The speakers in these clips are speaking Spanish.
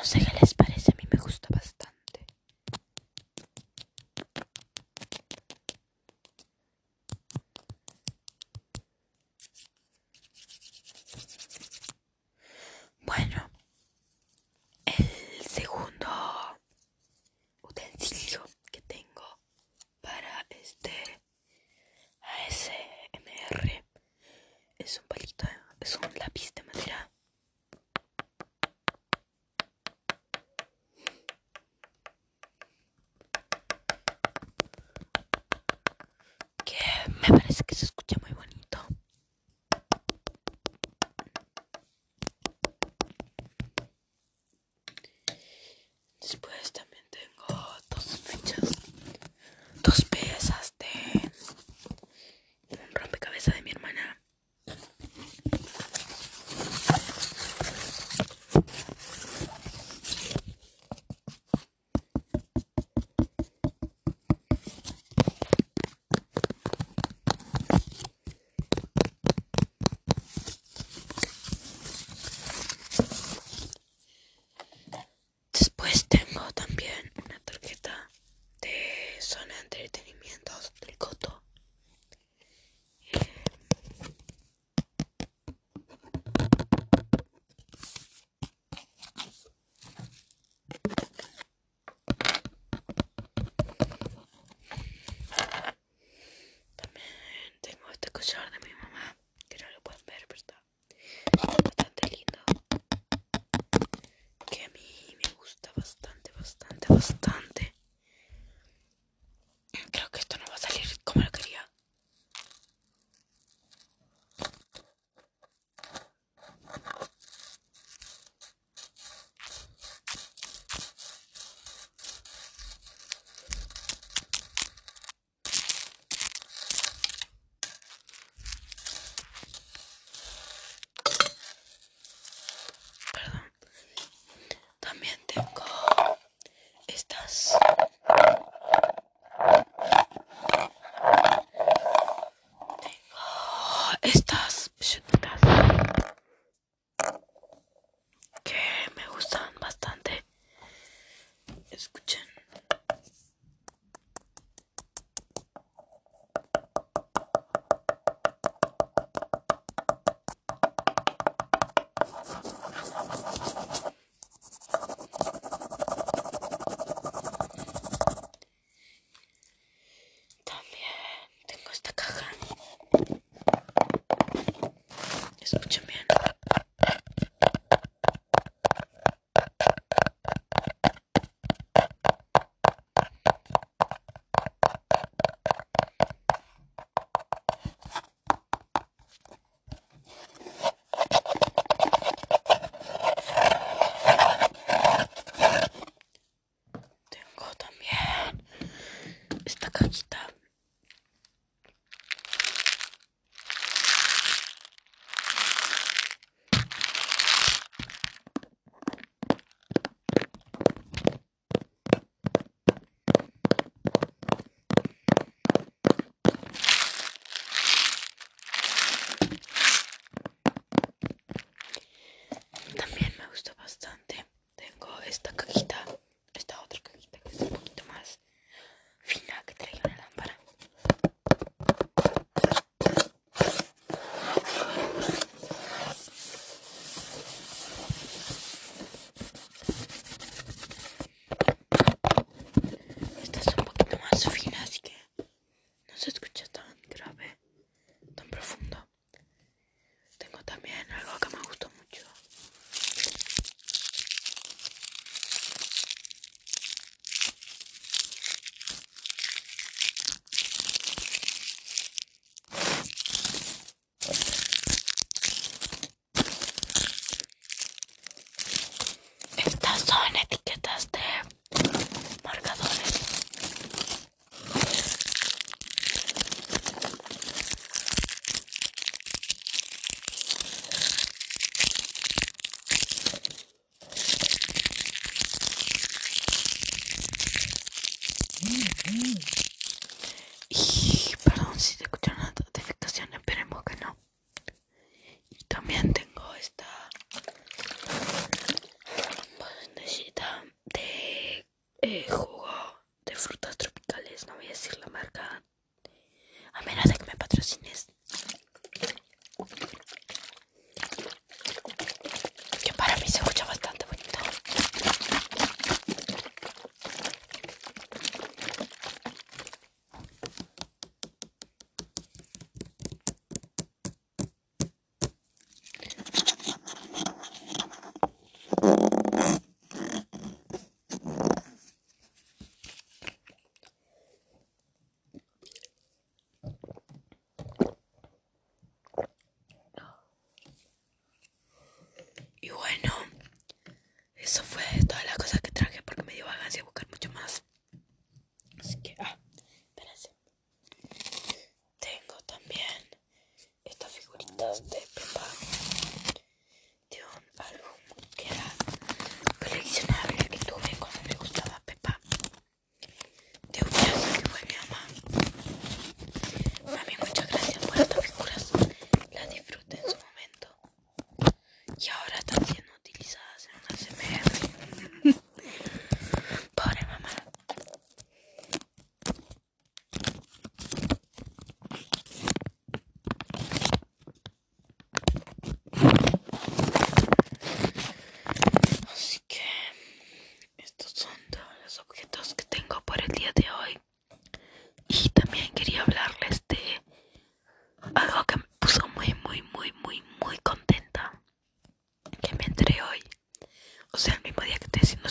no sé qué. me parece que se escucha. persona Eh. mismo día que estoy haciendo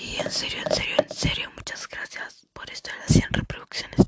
Y en serio, en serio, en serio, muchas gracias por esto de las 100 reproducciones.